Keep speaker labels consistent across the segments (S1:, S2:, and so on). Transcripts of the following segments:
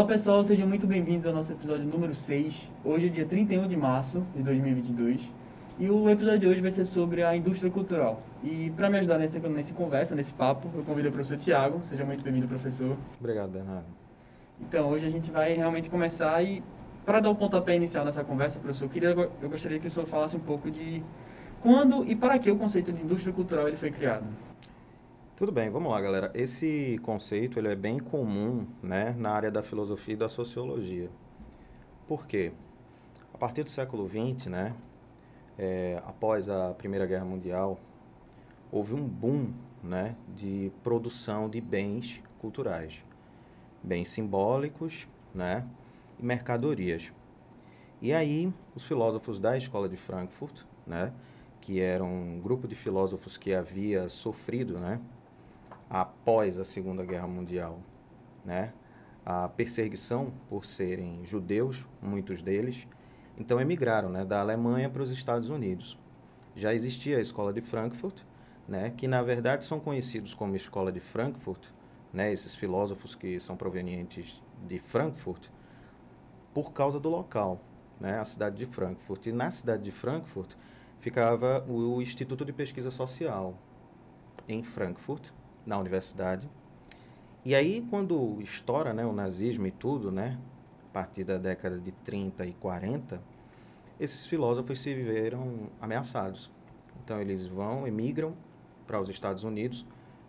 S1: Olá pessoal, sejam muito bem-vindos ao nosso episódio número 6. Hoje é dia 31 de março de 2022 e o episódio de hoje vai ser sobre a indústria cultural. E para me ajudar nessa, nessa conversa, nesse papo, eu convido o professor Tiago. Seja muito bem-vindo, professor.
S2: Obrigado, Bernardo.
S1: Então, hoje a gente vai realmente começar e para dar o pontapé inicial nessa conversa, professor, eu, queria, eu gostaria que o senhor falasse um pouco de quando e para que o conceito de indústria cultural ele foi criado.
S2: Tudo bem, vamos lá, galera. Esse conceito ele é bem comum né, na área da filosofia e da sociologia. Por quê? A partir do século XX, né, é, após a Primeira Guerra Mundial, houve um boom né, de produção de bens culturais, bens simbólicos né, e mercadorias. E aí, os filósofos da Escola de Frankfurt, né, que era um grupo de filósofos que havia sofrido né, após a Segunda Guerra Mundial, né? A perseguição por serem judeus, muitos deles, então emigraram, né, da Alemanha para os Estados Unidos. Já existia a Escola de Frankfurt, né, que na verdade são conhecidos como Escola de Frankfurt, né, esses filósofos que são provenientes de Frankfurt, por causa do local, né, a cidade de Frankfurt. E na cidade de Frankfurt ficava o Instituto de Pesquisa Social, em Frankfurt, na universidade. E aí, quando estoura né, o nazismo e tudo, né, a partir da década de 30 e 40, esses filósofos se viram ameaçados. Então, eles vão, emigram para os Estados Unidos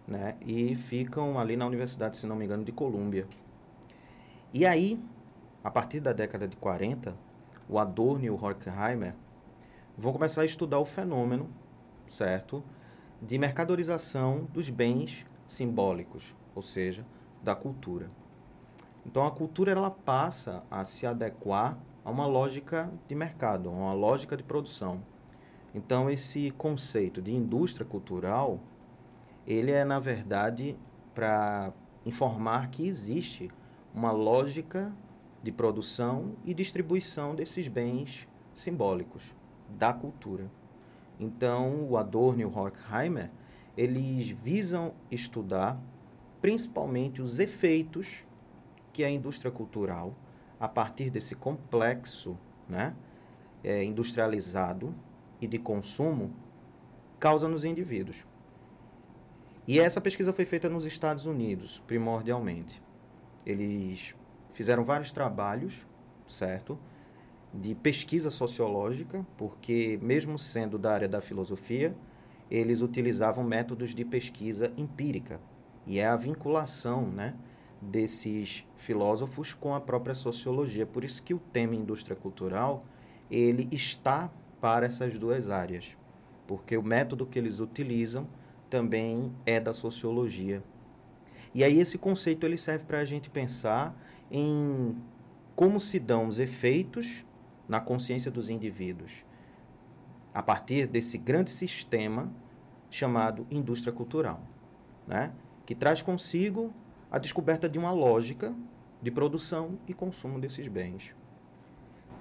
S2: né, e ficam ali na universidade, se não me engano, de Colômbia. E aí, a partir da década de 40, o Adorno e o Horkheimer vão começar a estudar o fenômeno, certo? de mercadorização dos bens simbólicos, ou seja, da cultura. Então a cultura ela passa a se adequar a uma lógica de mercado, a uma lógica de produção. Então esse conceito de indústria cultural, ele é na verdade para informar que existe uma lógica de produção e distribuição desses bens simbólicos da cultura. Então, o Adorno e o Horkheimer, eles visam estudar principalmente os efeitos que a indústria cultural, a partir desse complexo né, é, industrializado e de consumo, causa nos indivíduos. E essa pesquisa foi feita nos Estados Unidos, primordialmente. Eles fizeram vários trabalhos, certo? de pesquisa sociológica, porque, mesmo sendo da área da filosofia, eles utilizavam métodos de pesquisa empírica. E é a vinculação né, desses filósofos com a própria sociologia. Por isso que o tema indústria cultural ele está para essas duas áreas, porque o método que eles utilizam também é da sociologia. E aí esse conceito ele serve para a gente pensar em como se dão os efeitos na consciência dos indivíduos, a partir desse grande sistema chamado indústria cultural, né? que traz consigo a descoberta de uma lógica de produção e consumo desses bens.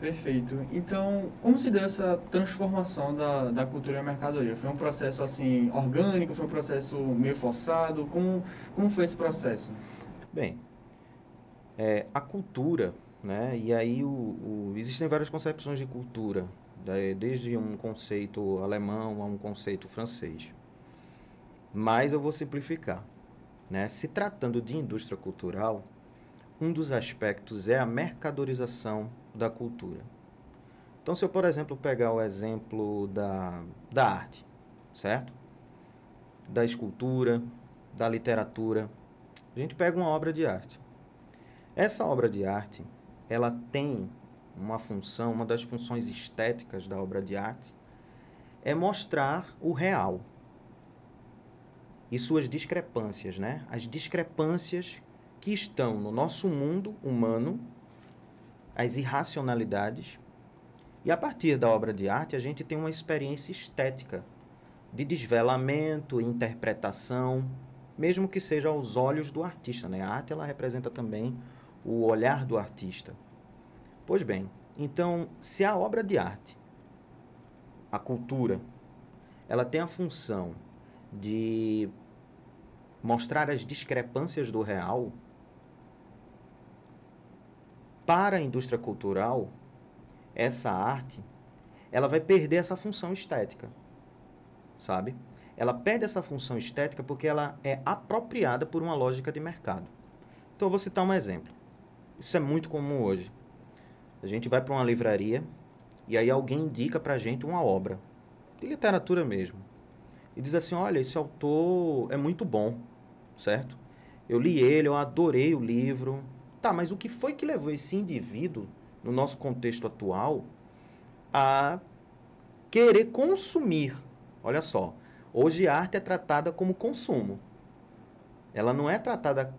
S1: Perfeito. Então, como se deu essa transformação da, da cultura e mercadoria? Foi um processo assim orgânico? Foi um processo meio forçado? Como, como foi esse processo?
S2: Bem, é, a cultura né? E aí o, o, existem várias concepções de cultura, desde um conceito alemão a um conceito francês. Mas eu vou simplificar. Né? Se tratando de indústria cultural, um dos aspectos é a mercadorização da cultura. Então, se eu, por exemplo, pegar o exemplo da, da arte, certo? Da escultura, da literatura, a gente pega uma obra de arte. Essa obra de arte, ela tem uma função, uma das funções estéticas da obra de arte é mostrar o real e suas discrepâncias, né? As discrepâncias que estão no nosso mundo humano, as irracionalidades. E a partir da obra de arte, a gente tem uma experiência estética de desvelamento, interpretação, mesmo que seja aos olhos do artista, né? A arte ela representa também o olhar do artista. Pois bem, então, se a obra de arte, a cultura, ela tem a função de mostrar as discrepâncias do real, para a indústria cultural, essa arte, ela vai perder essa função estética, sabe? Ela perde essa função estética porque ela é apropriada por uma lógica de mercado. Então, eu vou citar um exemplo. Isso é muito comum hoje. A gente vai para uma livraria e aí alguém indica para a gente uma obra, de literatura mesmo. E diz assim, olha, esse autor é muito bom, certo? Eu li ele, eu adorei o livro. Tá, mas o que foi que levou esse indivíduo, no nosso contexto atual, a querer consumir? Olha só, hoje a arte é tratada como consumo. Ela não é tratada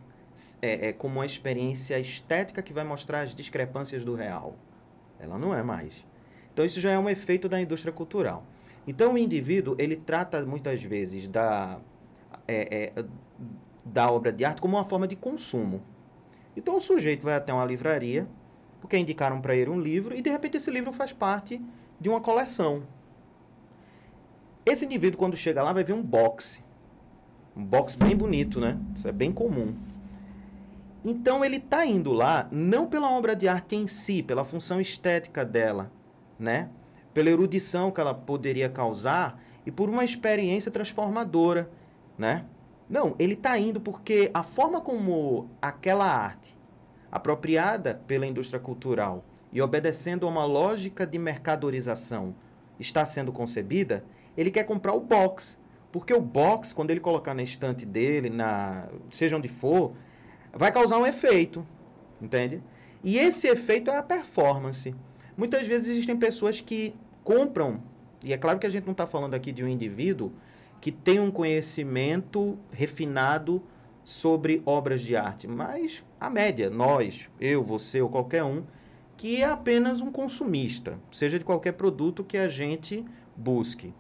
S2: é, é, como uma experiência estética que vai mostrar as discrepâncias do real. Ela não é mais. Então isso já é um efeito da indústria cultural. Então o indivíduo ele trata muitas vezes da é, é, da obra de arte como uma forma de consumo. Então o sujeito vai até uma livraria porque indicaram para ele um livro e de repente esse livro faz parte de uma coleção. Esse indivíduo quando chega lá vai ver um box, um box bem bonito, né? Isso é bem comum. Então ele está indo lá não pela obra de arte em si, pela função estética dela, né? Pela erudição que ela poderia causar e por uma experiência transformadora, né? Não, ele está indo porque a forma como aquela arte, apropriada pela indústria cultural e obedecendo a uma lógica de mercadorização, está sendo concebida, ele quer comprar o box. Porque o box, quando ele colocar na estante dele, na seja onde for, vai causar um efeito, entende? E esse efeito é a performance. Muitas vezes existem pessoas que compram, e é claro que a gente não está falando aqui de um indivíduo que tem um conhecimento refinado sobre obras de arte, mas a média, nós, eu, você ou qualquer um, que é apenas um consumista, seja de qualquer produto que a gente busque.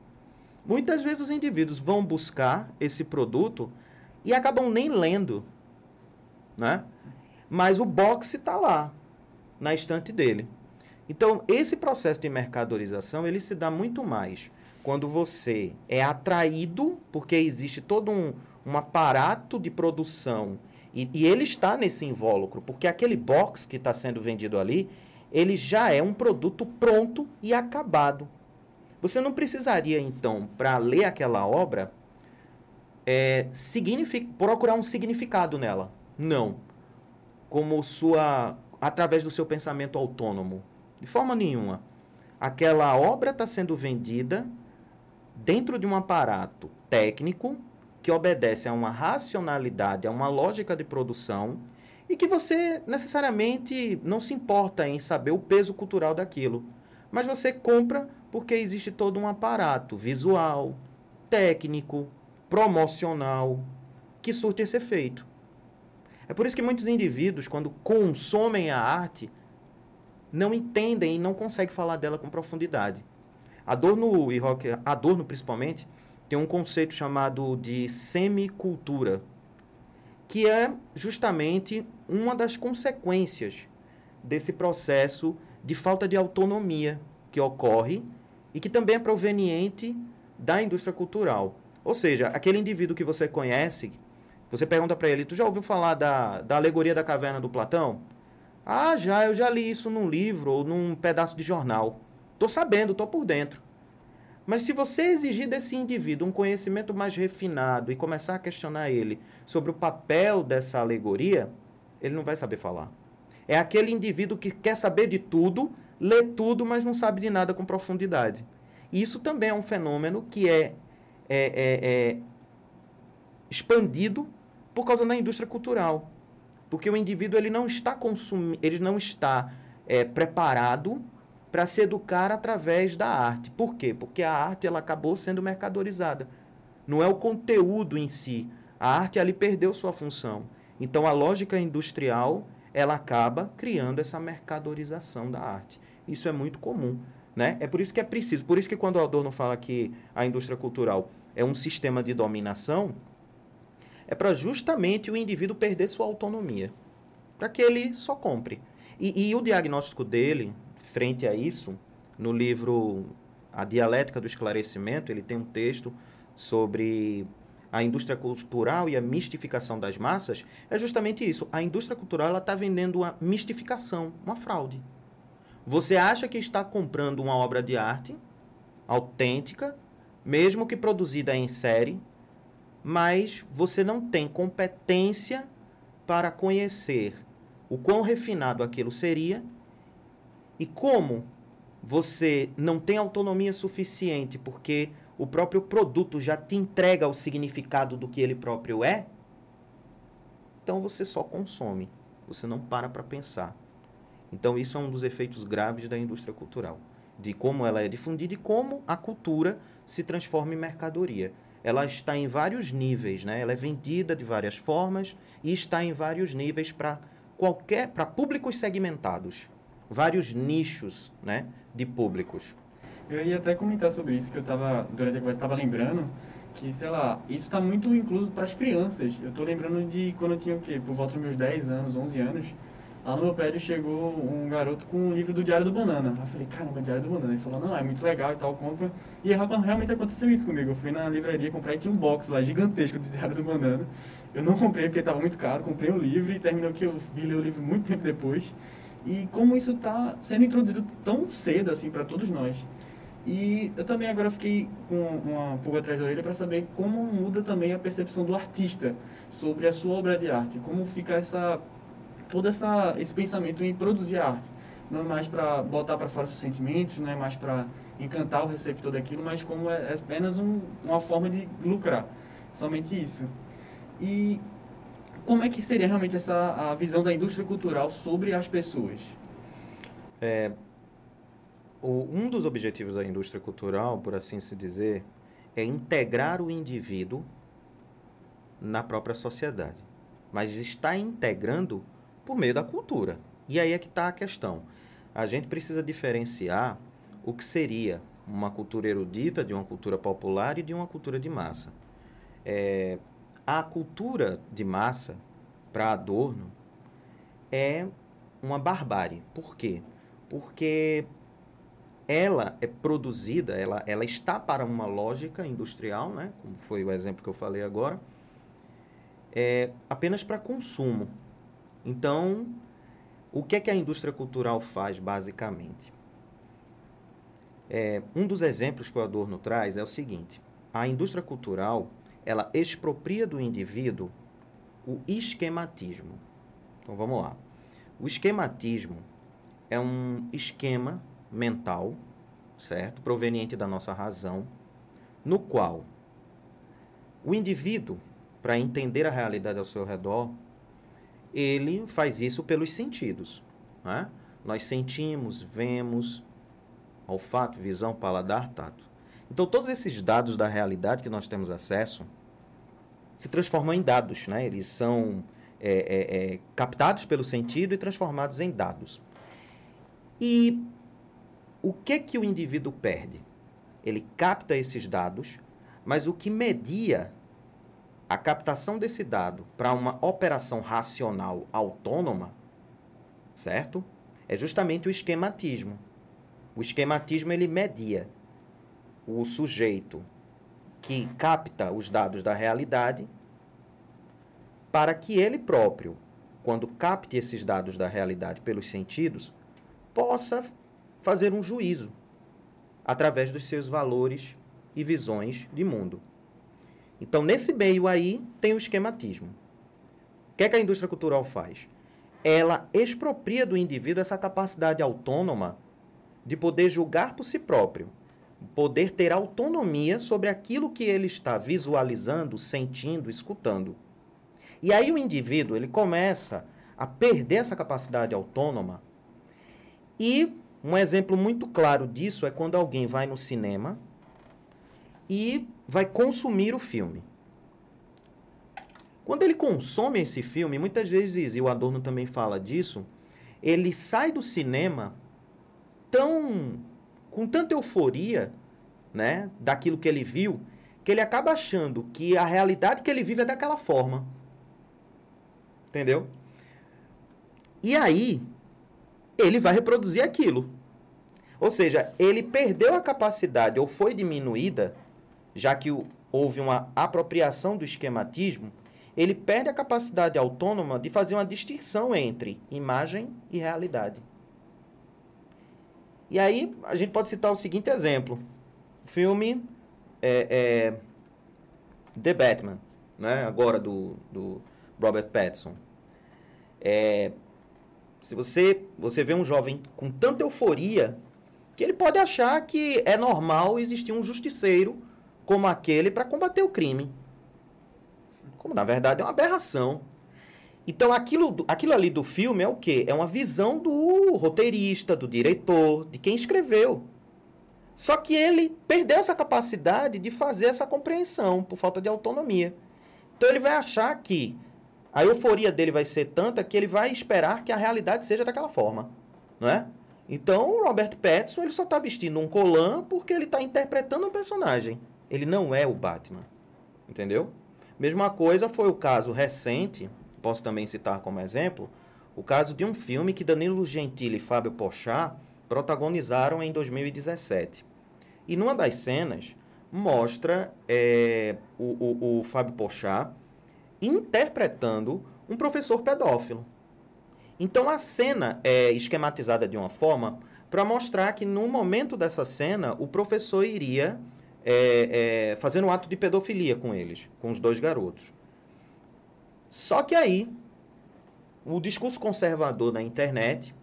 S2: Muitas vezes os indivíduos vão buscar esse produto e acabam nem lendo né? Mas o boxe está lá, na estante dele. Então, esse processo de mercadorização, ele se dá muito mais quando você é atraído, porque existe todo um, um aparato de produção, e, e ele está nesse invólucro, porque aquele box que está sendo vendido ali, ele já é um produto pronto e acabado. Você não precisaria, então, para ler aquela obra, é, procurar um significado nela. Não. Como sua. através do seu pensamento autônomo. De forma nenhuma. Aquela obra está sendo vendida dentro de um aparato técnico que obedece a uma racionalidade, a uma lógica de produção e que você necessariamente não se importa em saber o peso cultural daquilo. Mas você compra porque existe todo um aparato visual, técnico, promocional que surte esse efeito. É por isso que muitos indivíduos, quando consomem a arte, não entendem e não conseguem falar dela com profundidade. Adorno e Rock, Adorno principalmente, tem um conceito chamado de semicultura, que é justamente uma das consequências desse processo de falta de autonomia que ocorre e que também é proveniente da indústria cultural. Ou seja, aquele indivíduo que você conhece, você pergunta para ele, tu já ouviu falar da, da alegoria da caverna do Platão? Ah, já, eu já li isso num livro ou num pedaço de jornal. Tô sabendo, tô por dentro. Mas se você exigir desse indivíduo um conhecimento mais refinado e começar a questionar ele sobre o papel dessa alegoria, ele não vai saber falar. É aquele indivíduo que quer saber de tudo, lê tudo, mas não sabe de nada com profundidade. Isso também é um fenômeno que é, é, é, é expandido por causa da indústria cultural. Porque o indivíduo ele não está consumindo, ele não está é, preparado para se educar através da arte. Por quê? Porque a arte ela acabou sendo mercadorizada. Não é o conteúdo em si. A arte ali perdeu sua função. Então a lógica industrial ela acaba criando essa mercadorização da arte. Isso é muito comum. Né? É por isso que é preciso. Por isso que quando o Adorno fala que a indústria cultural é um sistema de dominação, é para justamente o indivíduo perder sua autonomia, para que ele só compre. E, e o diagnóstico dele, frente a isso, no livro A Dialética do Esclarecimento, ele tem um texto sobre a indústria cultural e a mistificação das massas é justamente isso. A indústria cultural está vendendo uma mistificação, uma fraude. Você acha que está comprando uma obra de arte autêntica, mesmo que produzida em série, mas você não tem competência para conhecer o quão refinado aquilo seria e como você não tem autonomia suficiente porque o próprio produto já te entrega o significado do que ele próprio é, então você só consome, você não para para pensar. Então isso é um dos efeitos graves da indústria cultural, de como ela é difundida e como a cultura se transforma em mercadoria. Ela está em vários níveis, né? Ela é vendida de várias formas e está em vários níveis para qualquer para públicos segmentados, vários nichos, né, de públicos.
S1: Eu ia até comentar sobre isso, que eu estava, durante a conversa, estava lembrando que, sei lá, isso está muito incluso para as crianças. Eu estou lembrando de quando eu tinha o quê? Por volta dos meus 10 anos, 11 anos, lá no meu prédio chegou um garoto com um livro do Diário do Banana. Eu falei, caramba, Diário do Banana. Ele falou, não, é muito legal e tal, compra. E realmente aconteceu isso comigo. Eu fui na livraria comprar e tinha um box lá gigantesco do Diário do Banana. Eu não comprei porque estava muito caro, comprei o um livro e terminou que eu vi ler o livro muito tempo depois. E como isso está sendo introduzido tão cedo assim para todos nós. E eu também agora fiquei com uma pulga atrás da orelha para saber como muda também a percepção do artista sobre a sua obra de arte, como fica essa todo essa esse pensamento em produzir arte, não é mais para botar para fora seus sentimentos, não é mais para encantar o receptor daquilo, mas como é, é apenas um, uma forma de lucrar, somente isso. E como é que seria realmente essa a visão da indústria cultural sobre as pessoas?
S2: É, o, um dos objetivos da indústria cultural, por assim se dizer, é integrar o indivíduo na própria sociedade. Mas está integrando por meio da cultura. E aí é que está a questão. A gente precisa diferenciar o que seria uma cultura erudita de uma cultura popular e de uma cultura de massa. É, a cultura de massa, para Adorno, é uma barbárie. Por quê? Porque ela é produzida, ela, ela está para uma lógica industrial, né? como foi o exemplo que eu falei agora, é apenas para consumo. Então, o que é que a indústria cultural faz basicamente? É, um dos exemplos que o Adorno traz é o seguinte: a indústria cultural ela expropria do indivíduo o esquematismo. Então vamos lá. O esquematismo é um esquema mental, certo? Proveniente da nossa razão, no qual o indivíduo, para entender a realidade ao seu redor, ele faz isso pelos sentidos. Né? Nós sentimos, vemos, olfato, visão, paladar, tato. Então, todos esses dados da realidade que nós temos acesso se transformam em dados. Né? Eles são é, é, é, captados pelo sentido e transformados em dados. E o que que o indivíduo perde? Ele capta esses dados, mas o que media a captação desse dado para uma operação racional autônoma, certo? É justamente o esquematismo. O esquematismo ele media o sujeito que capta os dados da realidade para que ele próprio, quando capte esses dados da realidade pelos sentidos, possa fazer um juízo através dos seus valores e visões de mundo. Então, nesse meio aí, tem o esquematismo. O que, é que a indústria cultural faz? Ela expropria do indivíduo essa capacidade autônoma de poder julgar por si próprio, poder ter autonomia sobre aquilo que ele está visualizando, sentindo, escutando. E aí o indivíduo ele começa a perder essa capacidade autônoma e um exemplo muito claro disso é quando alguém vai no cinema e vai consumir o filme. Quando ele consome esse filme, muitas vezes, e o Adorno também fala disso, ele sai do cinema tão com tanta euforia, né, daquilo que ele viu, que ele acaba achando que a realidade que ele vive é daquela forma. Entendeu? E aí, ele vai reproduzir aquilo. Ou seja, ele perdeu a capacidade ou foi diminuída já que houve uma apropriação do esquematismo, ele perde a capacidade autônoma de fazer uma distinção entre imagem e realidade. E aí a gente pode citar o seguinte exemplo: filme é, é, The Batman, né? agora do, do Robert Pattinson. É, se você, você vê um jovem com tanta euforia que ele pode achar que é normal existir um justiceiro como aquele para combater o crime. Como na verdade é uma aberração. Então aquilo, aquilo ali do filme é o quê? É uma visão do roteirista, do diretor, de quem escreveu. Só que ele perdeu essa capacidade de fazer essa compreensão por falta de autonomia. Então ele vai achar que a euforia dele vai ser tanta que ele vai esperar que a realidade seja daquela forma, não é? Então o Robert Pattinson ele só está vestindo um colã porque ele está interpretando um personagem. Ele não é o Batman, entendeu? Mesma coisa foi o caso recente posso também citar como exemplo o caso de um filme que Danilo Gentili e Fábio Pochá protagonizaram em 2017. E numa das cenas mostra é, o, o, o Fábio Pochá interpretando um professor pedófilo. Então a cena é esquematizada de uma forma para mostrar que no momento dessa cena o professor iria é, é, fazer um ato de pedofilia com eles, com os dois garotos. Só que aí, o discurso conservador na internet,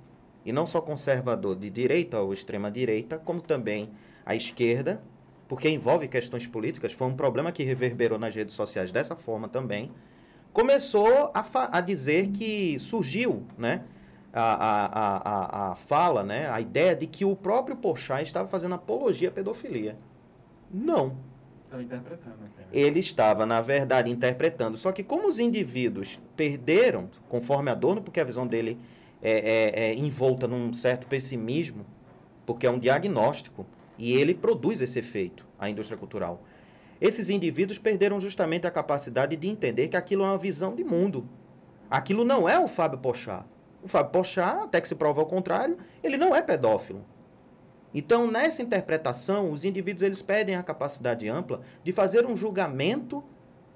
S2: e não só conservador de direita ou extrema-direita, como também a esquerda, porque envolve questões políticas, foi um problema que reverberou nas redes sociais dessa forma também, começou a, a dizer que surgiu né, a, a, a, a fala, né, a ideia de que o próprio Porchat estava fazendo apologia à pedofilia. Não.
S1: Né?
S2: Ele estava, na verdade, interpretando. Só que como os indivíduos perderam, conforme Adorno, porque a visão dele é, é, é envolta num certo pessimismo, porque é um diagnóstico, e ele produz esse efeito, a indústria cultural. Esses indivíduos perderam justamente a capacidade de entender que aquilo é uma visão de mundo. Aquilo não é o Fábio Pochá. O Fábio Pochá, até que se prova ao contrário, ele não é pedófilo. Então, nessa interpretação, os indivíduos eles perdem a capacidade ampla de fazer um julgamento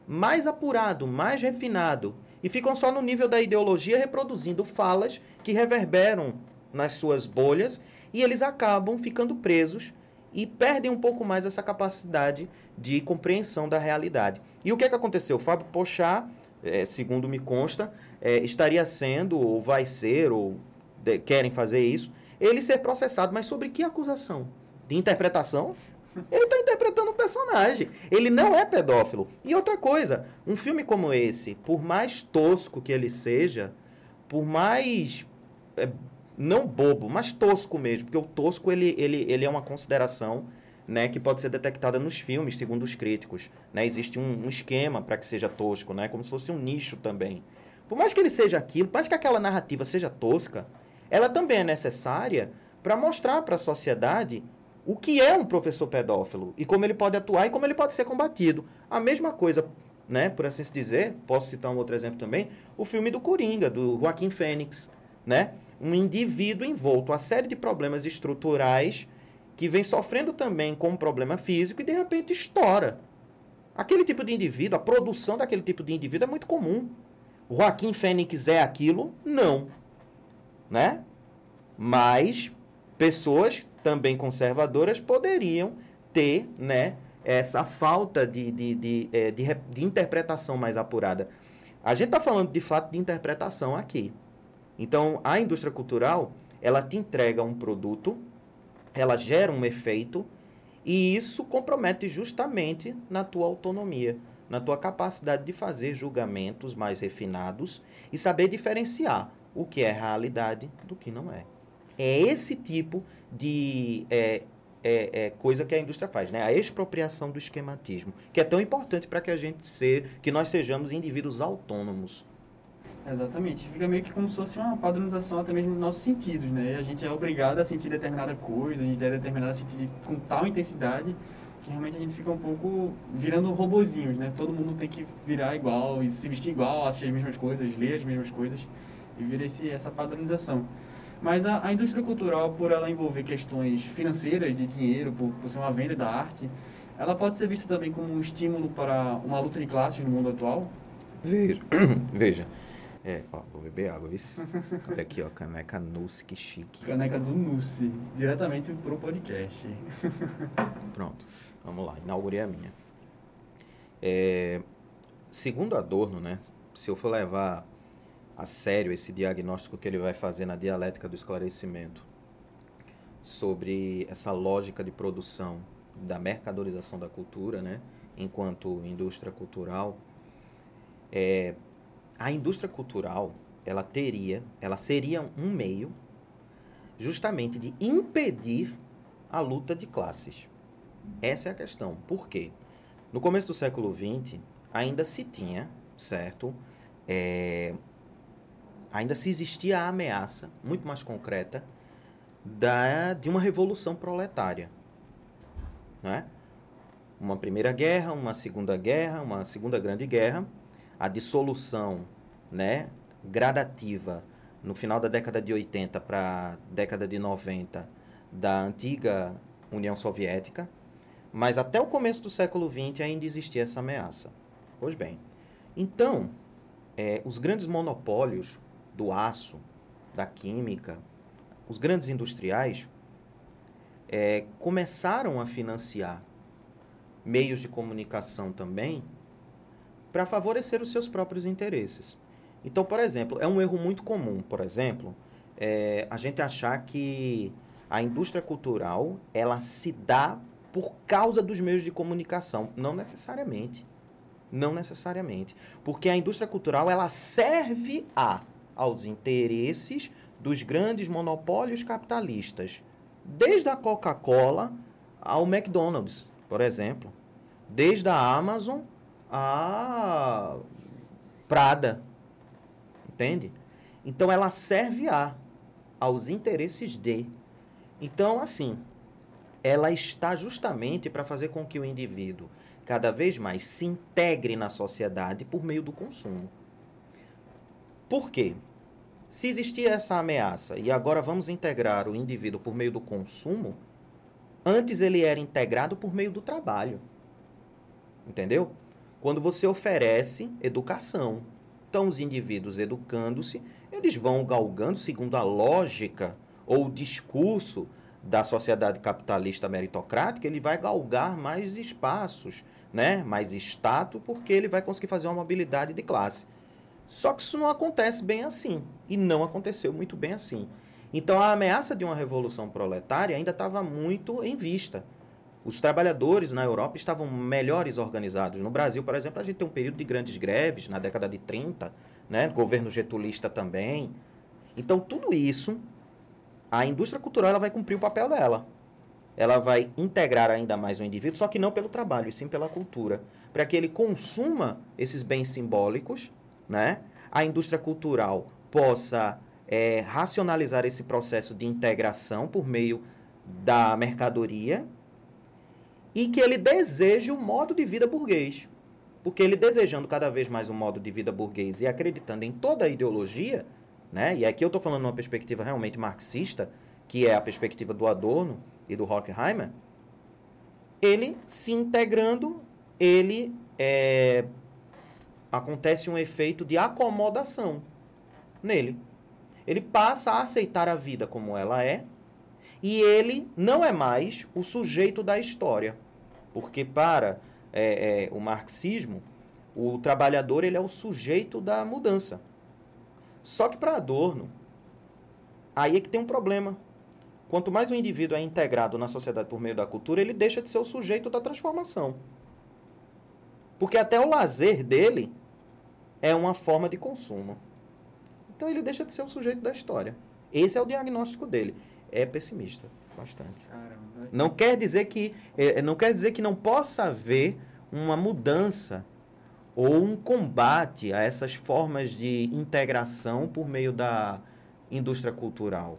S2: mais apurado, mais refinado, e ficam só no nível da ideologia reproduzindo falas que reverberam nas suas bolhas e eles acabam ficando presos e perdem um pouco mais essa capacidade de compreensão da realidade. E o que é que aconteceu? Fábio Pochá, é, segundo me consta, é, estaria sendo, ou vai ser, ou de, querem fazer isso, ele ser processado. Mas sobre que acusação? De interpretação? Ele está interpretando um personagem. Ele não é pedófilo. E outra coisa, um filme como esse, por mais tosco que ele seja, por mais. É, não bobo, mas tosco mesmo, porque o tosco ele, ele, ele é uma consideração né, que pode ser detectada nos filmes, segundo os críticos. Né? Existe um, um esquema para que seja tosco, né? como se fosse um nicho também. Por mais que ele seja aquilo, por mais que aquela narrativa seja tosca, ela também é necessária para mostrar para a sociedade o que é um professor pedófilo e como ele pode atuar e como ele pode ser combatido. A mesma coisa, né, por assim dizer, posso citar um outro exemplo também, o filme do Coringa, do Joaquim Fênix, né? Um indivíduo envolto a série de problemas estruturais que vem sofrendo também com um problema físico e de repente estoura. Aquele tipo de indivíduo, a produção daquele tipo de indivíduo é muito comum. Joaquim Fênix é aquilo? Não né? Mas pessoas também conservadoras poderiam ter, né, essa falta de, de, de, é, de, de interpretação mais apurada. A gente está falando de fato de interpretação aqui. Então, a indústria cultural, ela te entrega um produto, ela gera um efeito, e isso compromete justamente na tua autonomia, na tua capacidade de fazer julgamentos mais refinados e saber diferenciar o que é realidade do que não é. É esse tipo de é, é, é coisa que a indústria faz, né? A expropriação do esquematismo, que é tão importante para que a gente ser, que nós sejamos indivíduos autônomos.
S1: Exatamente. Fica meio que como se fosse uma padronização até mesmo dos nossos sentidos, né? A gente é obrigado a sentir determinada coisa, a gente é determinado a sentir com tal intensidade que realmente a gente fica um pouco virando robozinhos, né? Todo mundo tem que virar igual e se vestir igual, assistir as mesmas coisas, ler as mesmas coisas e vira esse, essa padronização. Mas a, a, indústria cultural, por ela envolver questões financeiras, de dinheiro, por, por ser uma venda da arte, ela pode ser vista também como um estímulo para uma luta de classes no mundo atual?
S2: Veja, veja. É, ó, vou beber água, viu? Olha aqui, ó, caneca Nuce, que chique.
S1: Caneca do Nuce, diretamente pro podcast.
S2: Pronto, vamos lá, inaugurei a minha. É, segundo Adorno, né, se eu for levar a sério esse diagnóstico que ele vai fazer na dialética do esclarecimento sobre essa lógica de produção da mercadorização da cultura, né, enquanto indústria cultural, é, a indústria cultural, ela teria, ela seria um meio justamente de impedir a luta de classes. Essa é a questão. Por quê? No começo do século XX, ainda se tinha, certo? É, ainda se existia a ameaça, muito mais concreta, da, de uma revolução proletária. Né? Uma primeira guerra, uma segunda guerra, uma segunda grande guerra, a dissolução né, gradativa no final da década de 80 para a década de 90 da antiga União Soviética, mas até o começo do século XX ainda existia essa ameaça. Pois bem, então, é, os grandes monopólios do aço, da química, os grandes industriais, é, começaram a financiar meios de comunicação também para favorecer os seus próprios interesses. Então, por exemplo, é um erro muito comum, por exemplo, é, a gente achar que a indústria cultural ela se dá por causa dos meios de comunicação. Não necessariamente. Não necessariamente. Porque a indústria cultural ela serve a aos interesses dos grandes monopólios capitalistas. Desde a Coca-Cola ao McDonald's, por exemplo. Desde a Amazon a Prada. Entende? Então ela serve a aos interesses de. Então, assim, ela está justamente para fazer com que o indivíduo cada vez mais se integre na sociedade por meio do consumo. Por quê? Se existia essa ameaça e agora vamos integrar o indivíduo por meio do consumo, antes ele era integrado por meio do trabalho. Entendeu? quando você oferece educação. Então, os indivíduos educando-se, eles vão galgando segundo a lógica ou o discurso da sociedade capitalista meritocrática, ele vai galgar mais espaços, né? mais status, porque ele vai conseguir fazer uma mobilidade de classe. Só que isso não acontece bem assim, e não aconteceu muito bem assim. Então a ameaça de uma revolução proletária ainda estava muito em vista. Os trabalhadores na Europa estavam melhores organizados. No Brasil, por exemplo, a gente tem um período de grandes greves na década de 30, né? governo getulista também. Então, tudo isso, a indústria cultural ela vai cumprir o papel dela. Ela vai integrar ainda mais o indivíduo, só que não pelo trabalho, e sim pela cultura. Para que ele consuma esses bens simbólicos, né? a indústria cultural possa é, racionalizar esse processo de integração por meio da mercadoria e que ele deseje o modo de vida burguês. Porque ele desejando cada vez mais um modo de vida burguês e acreditando em toda a ideologia, né? e aqui eu estou falando numa perspectiva realmente marxista, que é a perspectiva do Adorno e do Horkheimer, ele se integrando, ele é, acontece um efeito de acomodação nele. Ele passa a aceitar a vida como ela é, e ele não é mais o sujeito da história. Porque para é, é, o marxismo, o trabalhador ele é o sujeito da mudança. Só que para Adorno, aí é que tem um problema. Quanto mais o indivíduo é integrado na sociedade por meio da cultura, ele deixa de ser o sujeito da transformação. Porque até o lazer dele é uma forma de consumo. Então ele deixa de ser o sujeito da história. Esse é o diagnóstico dele é pessimista, bastante. Caramba. Não quer dizer que é, não quer dizer que não possa haver uma mudança ou um combate a essas formas de integração por meio da indústria cultural.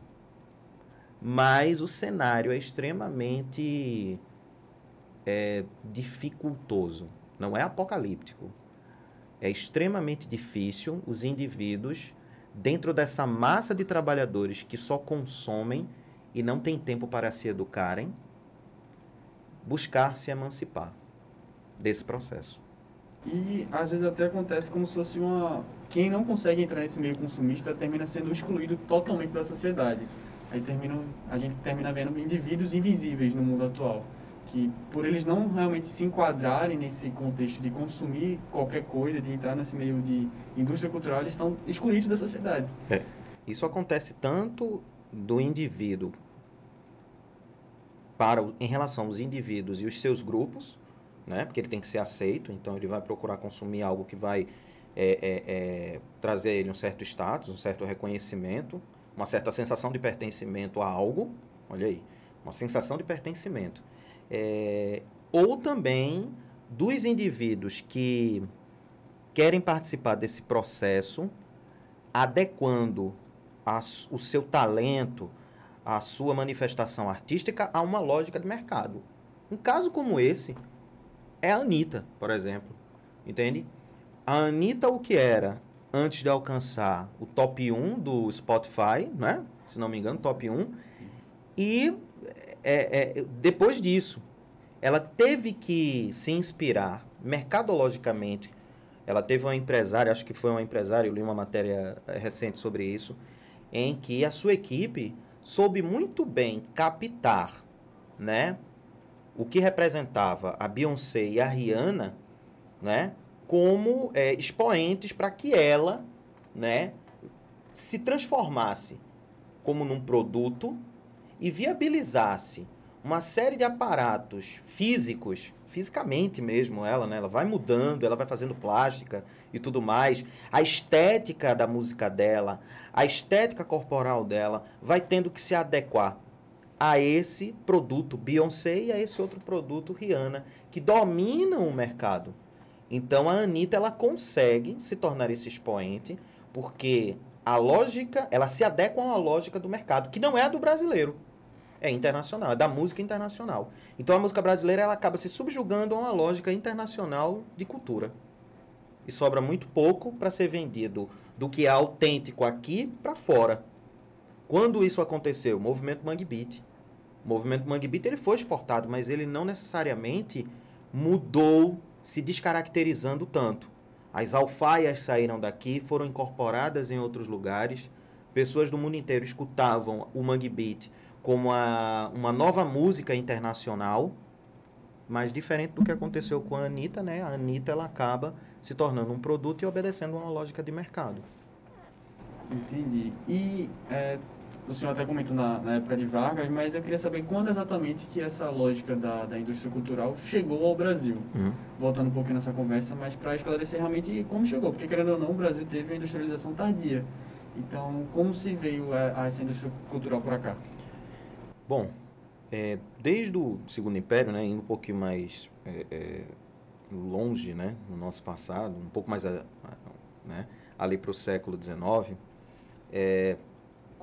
S2: Mas o cenário é extremamente é, dificultoso. Não é apocalíptico. É extremamente difícil os indivíduos, dentro dessa massa de trabalhadores que só consomem e não têm tempo para se educarem, buscar se emancipar desse processo.
S1: E às vezes até acontece como se fosse uma. Quem não consegue entrar nesse meio consumista termina sendo excluído totalmente da sociedade. Aí termina, a gente termina vendo indivíduos invisíveis no mundo atual. Que por eles não realmente se enquadrarem nesse contexto de consumir qualquer coisa, de entrar nesse meio de indústria cultural, eles estão excluídos da sociedade.
S2: É. Isso acontece tanto do indivíduo para em relação aos indivíduos e os seus grupos, né? Porque ele tem que ser aceito, então ele vai procurar consumir algo que vai é, é, é, trazer ele um certo status, um certo reconhecimento, uma certa sensação de pertencimento a algo. Olha aí, uma sensação de pertencimento. É, ou também dos indivíduos que querem participar desse processo, adequando a, o seu talento, a sua manifestação artística a uma lógica de mercado. Um caso como esse é a Anitta, por exemplo. Entende? A Anitta, o que era antes de alcançar o top 1 do Spotify, né? Se não me engano, top 1. E é, é, depois disso, ela teve que se inspirar mercadologicamente. Ela teve uma empresária, acho que foi uma empresária, eu li uma matéria é, recente sobre isso, em que a sua equipe soube muito bem captar, né, o que representava a Beyoncé e a Rihanna, né, como é, expoentes para que ela, né, se transformasse como num produto e viabilizasse uma série de aparatos físicos, fisicamente mesmo ela, né? Ela vai mudando, ela vai fazendo plástica e tudo mais. A estética da música dela, a estética corporal dela vai tendo que se adequar a esse produto Beyoncé e a esse outro produto Rihanna, que dominam o mercado. Então a Anitta ela consegue se tornar esse expoente, porque a lógica, ela se adequa uma lógica do mercado, que não é a do brasileiro. É internacional, é da música internacional. Então a música brasileira ela acaba se subjugando a uma lógica internacional de cultura. E sobra muito pouco para ser vendido do que é autêntico aqui para fora. Quando isso aconteceu? O movimento Mangue Beat. O movimento Mangue Beat ele foi exportado, mas ele não necessariamente mudou, se descaracterizando tanto. As alfaias saíram daqui, foram incorporadas em outros lugares. Pessoas do mundo inteiro escutavam o Mangue Beat como a, uma nova música internacional, mas diferente do que aconteceu com a Anitta, né? A Anitta ela acaba se tornando um produto e obedecendo uma lógica de mercado.
S1: Entendi. E é, o senhor até comentou na, na, época de Vargas, mas eu queria saber quando exatamente que essa lógica da, da indústria cultural chegou ao Brasil. Uhum. Voltando um pouquinho nessa conversa, mas para esclarecer realmente como chegou, porque querendo ou não, o Brasil teve a industrialização tardia. Então, como se veio a, a essa indústria cultural para cá?
S2: Bom, é, desde o Segundo Império, né, indo um pouquinho mais é, é, longe, né, no nosso passado, um pouco mais a, a, né, ali para o século XIX, é,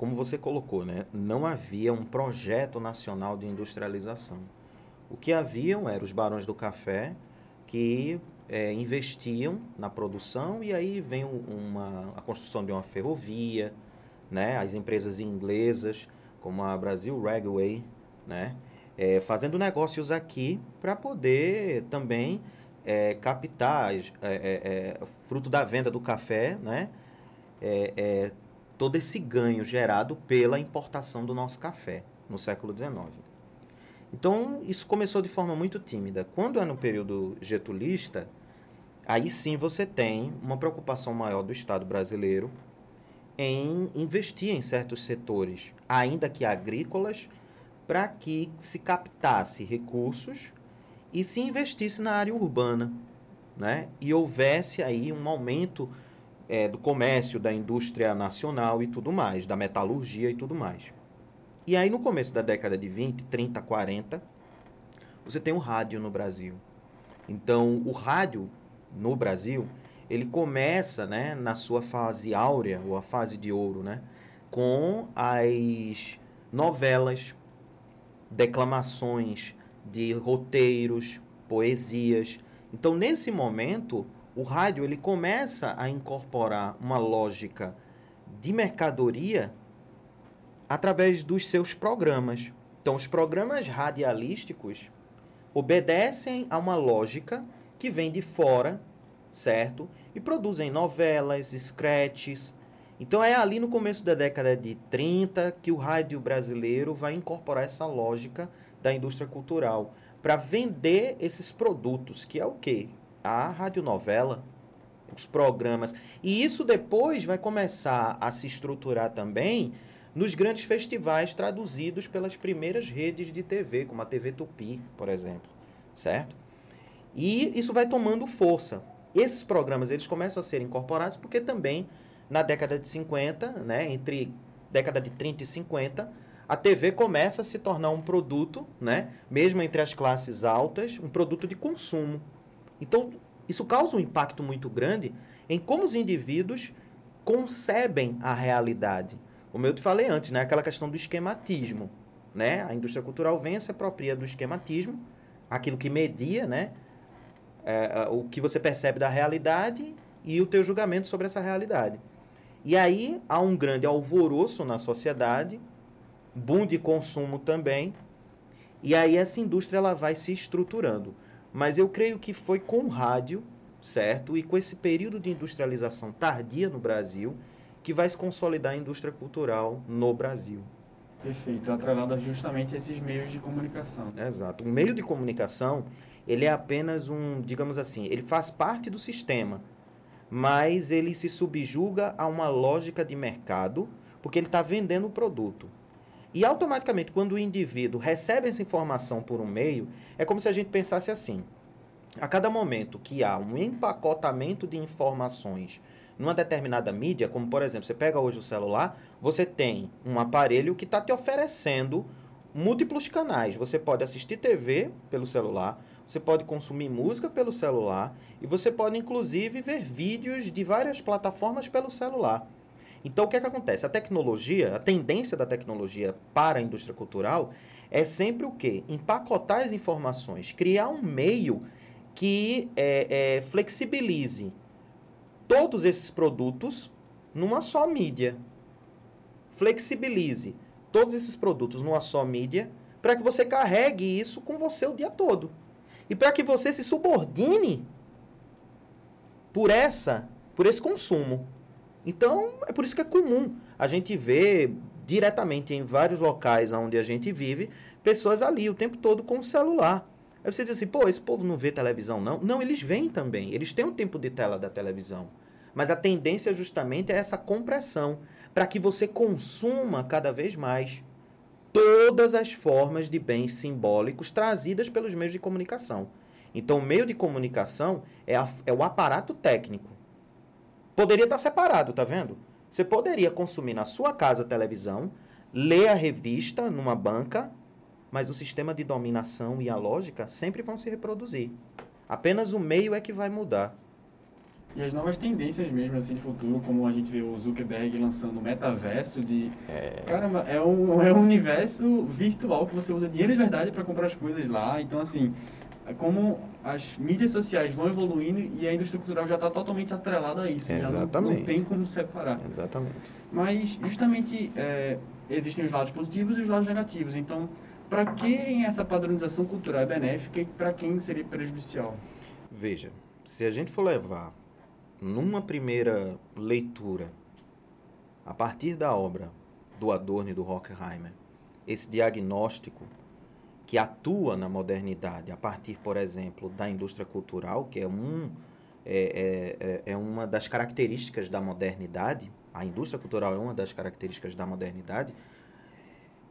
S2: como você colocou, né, não havia um projeto nacional de industrialização. O que haviam eram os barões do café que é, investiam na produção e aí vem uma, a construção de uma ferrovia, né, as empresas inglesas como a Brasil Railway, né, é, fazendo negócios aqui para poder também é, captar é, é, é, fruto da venda do café, né? Todo esse ganho gerado pela importação do nosso café no século XIX. Então, isso começou de forma muito tímida. Quando é no período getulista, aí sim você tem uma preocupação maior do Estado brasileiro em investir em certos setores, ainda que agrícolas, para que se captasse recursos e se investisse na área urbana, né? E houvesse aí um aumento é, do comércio, da indústria nacional e tudo mais, da metalurgia e tudo mais. E aí no começo da década de 20, 30, 40, você tem o rádio no Brasil. Então, o rádio no Brasil, ele começa, né, na sua fase áurea, ou a fase de ouro, né, com as novelas, declamações, de roteiros, poesias. Então, nesse momento, o rádio ele começa a incorporar uma lógica de mercadoria através dos seus programas. Então, os programas radialísticos obedecem a uma lógica que vem de fora, certo? E produzem novelas, sketches. Então é ali no começo da década de 30 que o rádio brasileiro vai incorporar essa lógica da indústria cultural para vender esses produtos, que é o quê? A radionovela, os programas. E isso depois vai começar a se estruturar também nos grandes festivais traduzidos pelas primeiras redes de TV, como a TV Tupi, por exemplo, certo? E isso vai tomando força. Esses programas eles começam a ser incorporados porque também na década de 50, né, entre década de 30 e 50, a TV começa a se tornar um produto, né, mesmo entre as classes altas, um produto de consumo. Então, isso causa um impacto muito grande em como os indivíduos concebem a realidade. Como eu te falei antes, né, aquela questão do esquematismo, né? A indústria cultural vem a se apropriar do esquematismo, aquilo que media, né, é, o que você percebe da realidade e o teu julgamento sobre essa realidade. E aí há um grande alvoroço na sociedade, boom de consumo também, e aí essa indústria ela vai se estruturando. Mas eu creio que foi com o rádio, certo? E com esse período de industrialização tardia no Brasil, que vai se consolidar a indústria cultural no Brasil.
S1: Perfeito, atrelada justamente a esses meios de comunicação.
S2: Exato. O meio de comunicação, ele é apenas um, digamos assim, ele faz parte do sistema, mas ele se subjuga a uma lógica de mercado, porque ele está vendendo o produto. E automaticamente, quando o indivíduo recebe essa informação por um meio, é como se a gente pensasse assim: a cada momento que há um empacotamento de informações numa determinada mídia, como por exemplo, você pega hoje o celular, você tem um aparelho que está te oferecendo múltiplos canais. Você pode assistir TV pelo celular, você pode consumir música pelo celular e você pode inclusive ver vídeos de várias plataformas pelo celular. Então, o que é que acontece? A tecnologia, a tendência da tecnologia para a indústria cultural é sempre o quê? Empacotar as informações, criar um meio que é, é, flexibilize todos esses produtos numa só mídia. Flexibilize todos esses produtos numa só mídia para que você carregue isso com você o dia todo. E para que você se subordine por essa, por esse consumo. Então, é por isso que é comum a gente ver diretamente em vários locais onde a gente vive, pessoas ali o tempo todo com o celular. Aí você diz assim, pô, esse povo não vê televisão, não? Não, eles veem também. Eles têm o um tempo de tela da televisão. Mas a tendência justamente é essa compressão, para que você consuma cada vez mais todas as formas de bens simbólicos trazidas pelos meios de comunicação. Então, o meio de comunicação é, a, é o aparato técnico Poderia estar separado, tá vendo? Você poderia consumir na sua casa televisão, ler a revista numa banca, mas o sistema de dominação e a lógica sempre vão se reproduzir. Apenas o meio é que vai mudar.
S1: E as novas tendências mesmo, assim, de futuro, como a gente vê o Zuckerberg lançando o metaverso de... É... Caramba, é um, é um universo virtual que você usa dinheiro de verdade para comprar as coisas lá. Então, assim, como as mídias sociais vão evoluindo e a indústria cultural já está totalmente atrelada a isso. Exatamente. Já não, não, tem como separar.
S2: Exatamente.
S1: Mas, justamente, é, existem os lados positivos e os lados negativos. Então, para quem essa padronização cultural é benéfica e para quem seria prejudicial?
S2: Veja, se a gente for levar numa primeira leitura, a partir da obra do Adorno e do Horkheimer, esse diagnóstico que atua na modernidade a partir, por exemplo, da indústria cultural, que é, um, é, é, é, é uma das características da modernidade, a indústria cultural é uma das características da modernidade,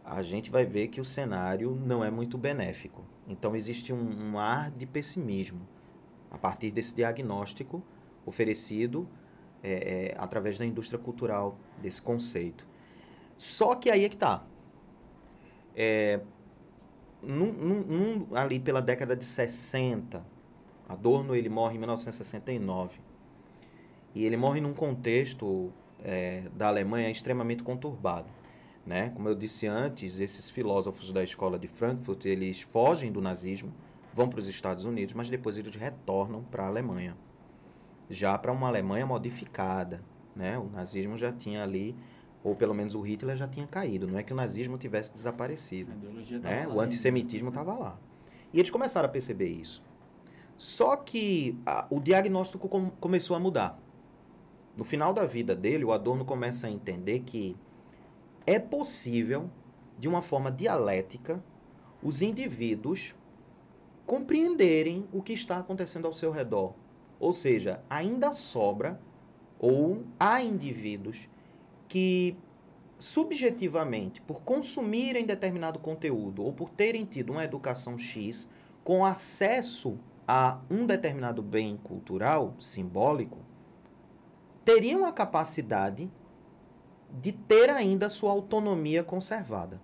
S2: a gente vai ver que o cenário não é muito benéfico. Então existe um, um ar de pessimismo a partir desse diagnóstico oferecido é, é, através da indústria cultural, desse conceito. Só que aí é que está. É, num, num, num, ali pela década de 60, Adorno ele morre em 1969. E ele morre num contexto é, da Alemanha extremamente conturbado. Né? Como eu disse antes, esses filósofos da escola de Frankfurt, eles fogem do nazismo, vão para os Estados Unidos, mas depois eles retornam para a Alemanha. Já para uma Alemanha modificada. Né? O nazismo já tinha ali ou pelo menos o Hitler já tinha caído. Não é que o nazismo tivesse desaparecido. Né? O antissemitismo estava lá. E eles começaram a perceber isso. Só que a, o diagnóstico com, começou a mudar. No final da vida dele, o Adorno começa a entender que é possível, de uma forma dialética, os indivíduos compreenderem o que está acontecendo ao seu redor. Ou seja, ainda sobra ou há indivíduos que subjetivamente, por consumirem determinado conteúdo ou por terem tido uma educação X com acesso a um determinado bem cultural, simbólico, teriam a capacidade de ter ainda sua autonomia conservada.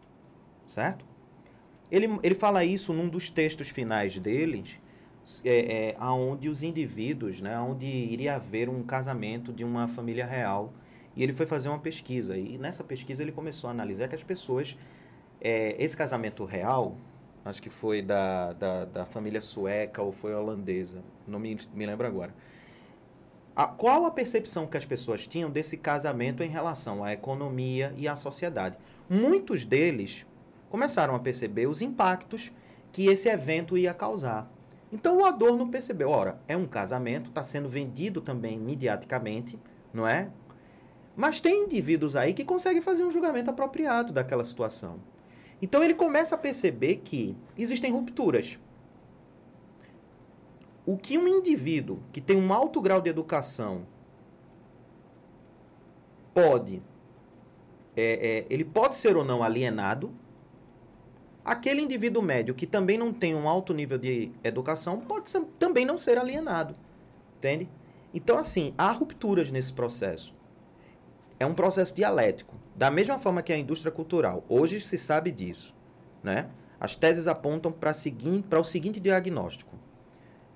S2: Certo? Ele, ele fala isso num dos textos finais deles, é, é, onde os indivíduos, né, onde iria haver um casamento de uma família real. E ele foi fazer uma pesquisa. E nessa pesquisa ele começou a analisar que as pessoas. É, esse casamento real, acho que foi da, da, da, família sueca ou foi holandesa, não me, me lembro agora. A, qual a percepção que as pessoas tinham desse casamento em relação à economia e à sociedade? Muitos deles começaram a perceber os impactos que esse evento ia causar. Então o Adorno percebeu, ora, é um casamento, está sendo vendido também mediaticamente, não é? Mas tem indivíduos aí que conseguem fazer um julgamento apropriado daquela situação. Então ele começa a perceber que existem rupturas. O que um indivíduo que tem um alto grau de educação pode, é, é, ele pode ser ou não alienado, aquele indivíduo médio que também não tem um alto nível de educação pode ser, também não ser alienado. Entende? Então, assim, há rupturas nesse processo. É um processo dialético. Da mesma forma que a indústria cultural, hoje se sabe disso. Né? As teses apontam para o seguinte diagnóstico.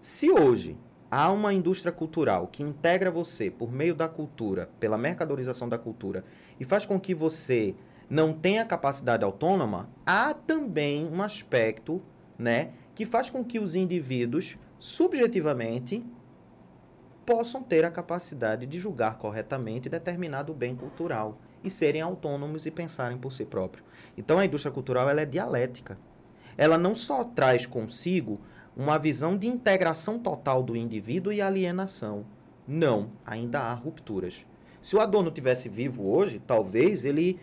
S2: Se hoje há uma indústria cultural que integra você por meio da cultura, pela mercadorização da cultura, e faz com que você não tem a capacidade autônoma, há também um aspecto né, que faz com que os indivíduos, subjetivamente, possam ter a capacidade de julgar corretamente determinado bem cultural e serem autônomos e pensarem por si próprios. Então a indústria cultural ela é dialética. Ela não só traz consigo uma visão de integração total do indivíduo e alienação. Não, ainda há rupturas. Se o Adorno tivesse vivo hoje, talvez ele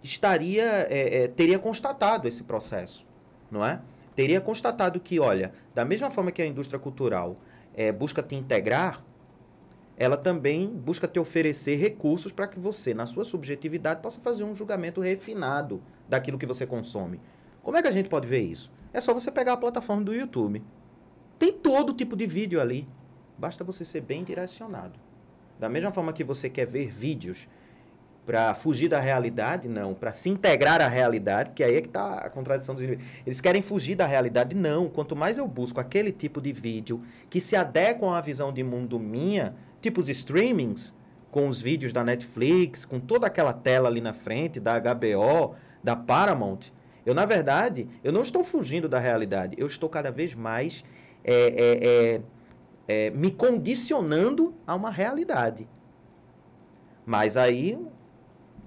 S2: estaria é, é, teria constatado esse processo, não é? Teria constatado que, olha, da mesma forma que a indústria cultural é, busca te integrar, ela também busca te oferecer recursos para que você, na sua subjetividade, possa fazer um julgamento refinado daquilo que você consome. Como é que a gente pode ver isso? É só você pegar a plataforma do YouTube. Tem todo tipo de vídeo ali. Basta você ser bem direcionado. Da mesma forma que você quer ver vídeos para fugir da realidade, não, para se integrar à realidade, que aí é que está a contradição dos indivíduos. Eles querem fugir da realidade, não. Quanto mais eu busco aquele tipo de vídeo que se adequam à visão de mundo minha, tipo os streamings, com os vídeos da Netflix, com toda aquela tela ali na frente, da HBO, da Paramount, eu, na verdade, eu não estou fugindo da realidade, eu estou cada vez mais é, é, é, é me condicionando a uma realidade. Mas aí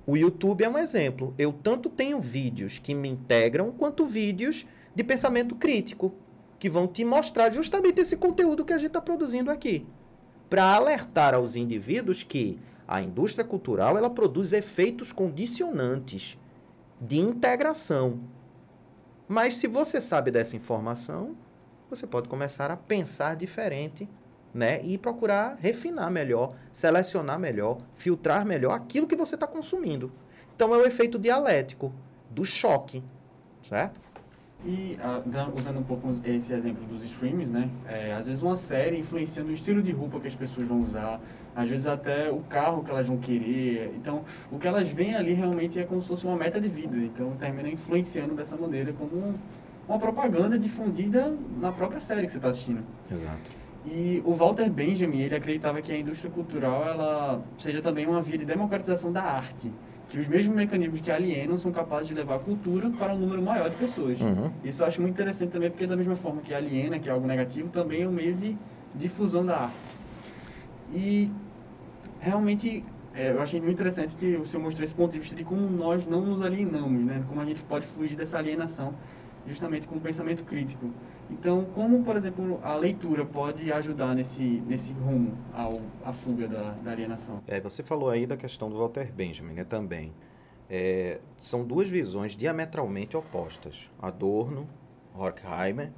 S2: o YouTube é um exemplo. Eu tanto tenho vídeos que me integram, quanto vídeos de pensamento crítico, que vão te mostrar justamente esse conteúdo que a gente está produzindo aqui. Para alertar aos indivíduos que a indústria cultural ela produz efeitos condicionantes de integração. Mas se você sabe dessa informação, você pode começar a pensar diferente né? E procurar refinar melhor, selecionar melhor, filtrar melhor aquilo que você está consumindo. Então é o efeito dialético do choque, certo?
S1: E uh, usando um pouco esse exemplo dos streams, né? É, às vezes uma série influencia no estilo de roupa que as pessoas vão usar, às vezes até o carro que elas vão querer. Então, o que elas veem ali realmente é como se fosse uma meta de vida. Então, termina influenciando dessa maneira como uma propaganda difundida na própria série que você está assistindo.
S2: Exato.
S1: E o Walter Benjamin, ele acreditava que a indústria cultural ela seja também uma via de democratização da arte, que os mesmos mecanismos que alienam são capazes de levar a cultura para um número maior de pessoas. Uhum. Isso eu acho muito interessante também, porque da mesma forma que aliena, que é algo negativo, também é um meio de difusão da arte. E realmente é, eu achei muito interessante que o senhor mostrou esse ponto de vista de como nós não nos alienamos, né? Como a gente pode fugir dessa alienação justamente com o pensamento crítico. Então, como, por exemplo, a leitura pode ajudar nesse, nesse rumo ao, à fuga da, da alienação?
S2: É, você falou aí da questão do Walter Benjamin, né, também. É, são duas visões diametralmente opostas. Adorno, Horkheimer,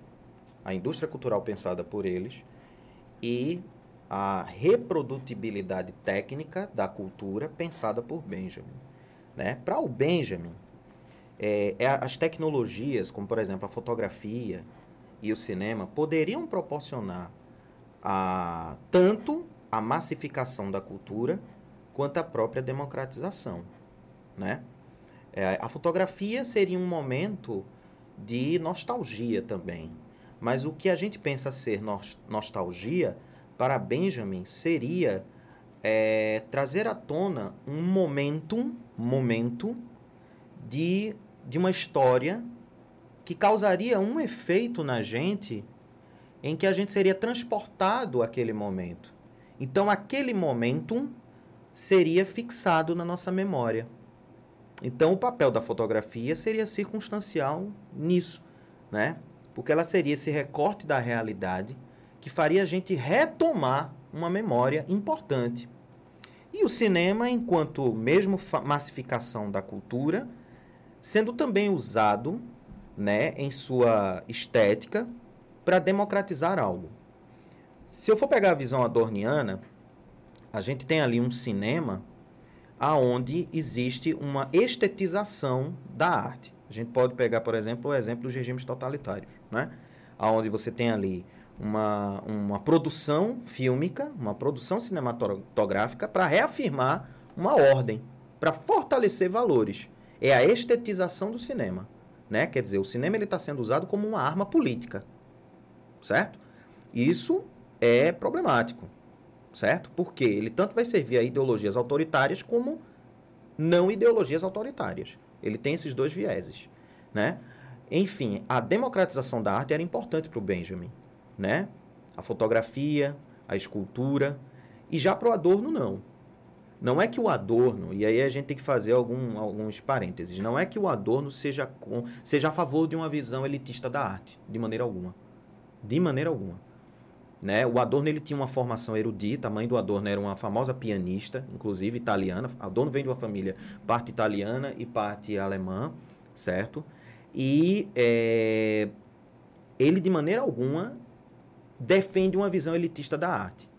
S2: a indústria cultural pensada por eles, e a reprodutibilidade técnica da cultura pensada por Benjamin. Né? Para o Benjamin, é, é, as tecnologias, como por exemplo a fotografia e o cinema, poderiam proporcionar a, tanto a massificação da cultura quanto a própria democratização. Né? É, a fotografia seria um momento de nostalgia também. Mas o que a gente pensa ser nostalgia, para Benjamin, seria é, trazer à tona um momentum, momento de, de uma história que causaria um efeito na gente em que a gente seria transportado àquele momento. Então, aquele momentum seria fixado na nossa memória. Então, o papel da fotografia seria circunstancial nisso, né? Porque ela seria esse recorte da realidade que faria a gente retomar uma memória importante. E o cinema, enquanto mesmo massificação da cultura, sendo também usado, né, em sua estética para democratizar algo. Se eu for pegar a visão adorniana, a gente tem ali um cinema aonde existe uma estetização da arte. A gente pode pegar, por exemplo, o exemplo dos regimes totalitários, né? Aonde você tem ali uma, uma produção fílmica, uma produção cinematográfica para reafirmar uma ordem, para fortalecer valores. É a estetização do cinema, né? Quer dizer, o cinema está sendo usado como uma arma política, certo? Isso é problemático certo? Porque ele tanto vai servir a ideologias autoritárias como não ideologias autoritárias. Ele tem esses dois vieses, né? Enfim, a democratização da arte era importante para o Benjamin, né? A fotografia, a escultura, e já para o Adorno não. Não é que o Adorno, e aí a gente tem que fazer algum, alguns parênteses, não é que o Adorno seja, com, seja a favor de uma visão elitista da arte, de maneira alguma. De maneira alguma. Né? O Adorno ele tinha uma formação erudita, a mãe do Adorno era uma famosa pianista, inclusive italiana. Adorno vem de uma família parte italiana e parte alemã, certo? E é, ele, de maneira alguma, defende uma visão elitista da arte.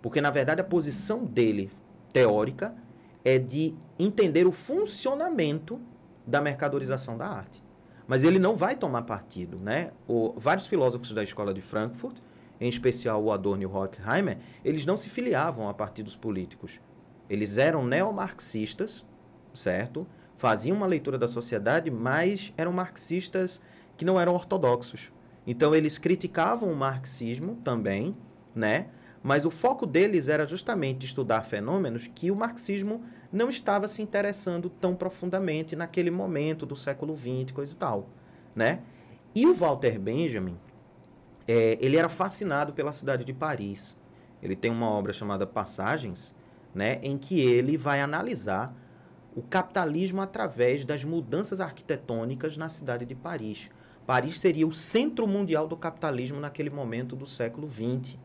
S2: Porque, na verdade, a posição dele, teórica, é de entender o funcionamento da mercadorização da arte. Mas ele não vai tomar partido. Né? O, vários filósofos da escola de Frankfurt em especial o Adorno e o Horkheimer, eles não se filiavam a partidos políticos. Eles eram neomarxistas, certo? Faziam uma leitura da sociedade, mas eram marxistas que não eram ortodoxos. Então eles criticavam o marxismo também, né? Mas o foco deles era justamente estudar fenômenos que o marxismo não estava se interessando tão profundamente naquele momento do século XX, coisa e tal, né? E o Walter Benjamin, é, ele era fascinado pela cidade de Paris. Ele tem uma obra chamada Passagens, né, em que ele vai analisar o capitalismo através das mudanças arquitetônicas na cidade de Paris. Paris seria o centro mundial do capitalismo naquele momento do século XX.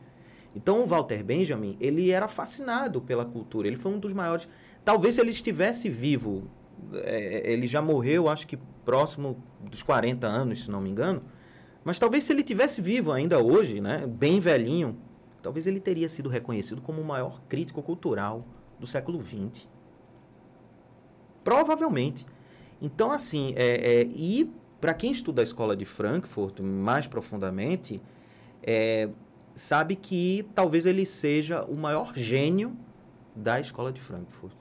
S2: Então, o Walter Benjamin, ele era fascinado pela cultura. Ele foi um dos maiores... Talvez se ele estivesse vivo, é, ele já morreu, acho que próximo dos 40 anos, se não me engano, mas talvez se ele tivesse vivo ainda hoje, né, bem velhinho, talvez ele teria sido reconhecido como o maior crítico cultural do século XX. Provavelmente. Então, assim, é, é e para quem estuda a escola de Frankfurt mais profundamente, é, sabe que talvez ele seja o maior gênio da escola de Frankfurt.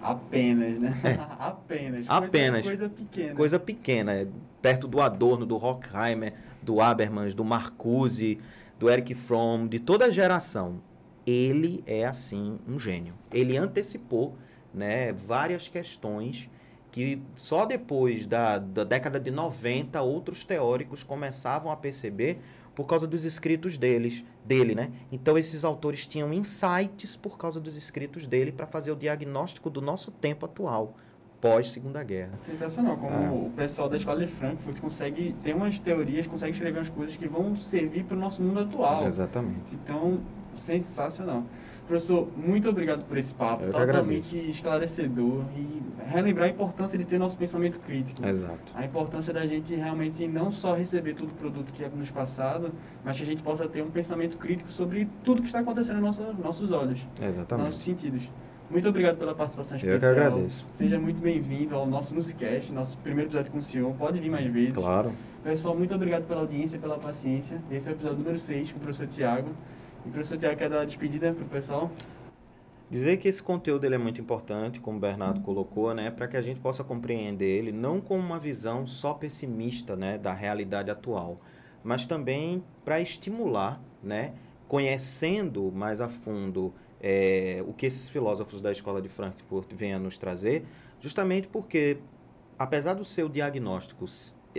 S1: Apenas, né?
S2: É.
S1: Apenas.
S2: Apenas.
S1: Coisa, coisa pequena.
S2: Coisa pequena. É perto do Adorno, do Horkheimer, do Habermas, do Marcuse, do Eric Fromm, de toda a geração. Ele é, assim, um gênio. Ele antecipou né, várias questões que só depois da, da década de 90 outros teóricos começavam a perceber por causa dos escritos deles, dele, né? Então esses autores tinham insights por causa dos escritos dele para fazer o diagnóstico do nosso tempo atual, pós Segunda Guerra.
S1: Sensacional, como
S2: É.
S1: o pessoal da escola de Frankfurt consegue ter umas teorias, consegue escrever umas coisas que vão servir para o nosso mundo atual.
S2: Exatamente.
S1: Então, sensacional. Professor, muito obrigado por esse papo,
S2: Eu
S1: totalmente esclarecedor e relembrar a importância de ter nosso pensamento crítico.
S2: Exato.
S1: A importância da gente realmente não só receber todo o produto que é nos passado, mas que a gente possa ter um pensamento crítico sobre tudo que está acontecendo nos nossos, nossos olhos,
S2: Exatamente.
S1: nossos sentidos. Muito obrigado pela participação
S2: Eu que
S1: especial.
S2: agradeço.
S1: Seja muito bem-vindo ao nosso Musicast, nosso primeiro episódio com o senhor. Pode vir mais vezes.
S2: Claro.
S1: Pessoal, muito obrigado pela audiência e pela paciência. Esse é o episódio número 6 com o professor Tiago. E o professor Tiago quer dar a despedida pro pessoal?
S2: Dizer que esse conteúdo ele é muito importante, como o Bernardo colocou, né, para que a gente possa compreender ele não com uma visão só pessimista, né, da realidade atual, mas também para estimular, né, conhecendo mais a fundo é, o que esses filósofos da escola de Frankfurt vêm a nos trazer, justamente porque, apesar do seu diagnóstico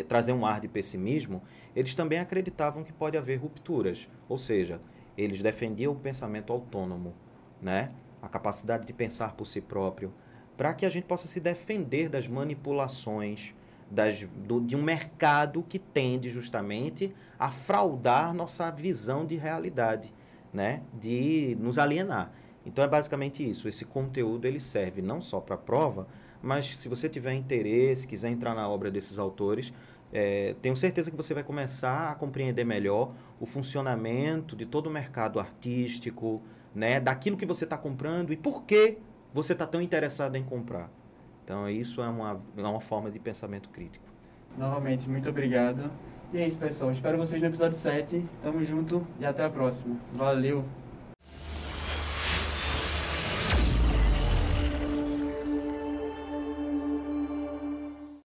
S2: trazer um ar de pessimismo, eles também acreditavam que pode haver rupturas, ou seja, eles defendiam o pensamento autônomo, né? a capacidade de pensar por si próprio, para que a gente possa se defender das manipulações das, do, de um mercado que tende justamente a fraudar nossa visão de realidade, né? de nos alienar. Então é basicamente isso. Esse conteúdo ele serve não só para prova, mas se você tiver interesse, quiser entrar na obra desses autores, é, tenho certeza que você vai começar a compreender melhor o funcionamento de todo o mercado artístico, né, daquilo que você está comprando e por que você está tão interessado em comprar. Então, isso é uma, é uma forma de pensamento crítico.
S1: Novamente, muito obrigado. E é isso, pessoal. Espero vocês no episódio 7. Tamo junto e até a próxima. Valeu!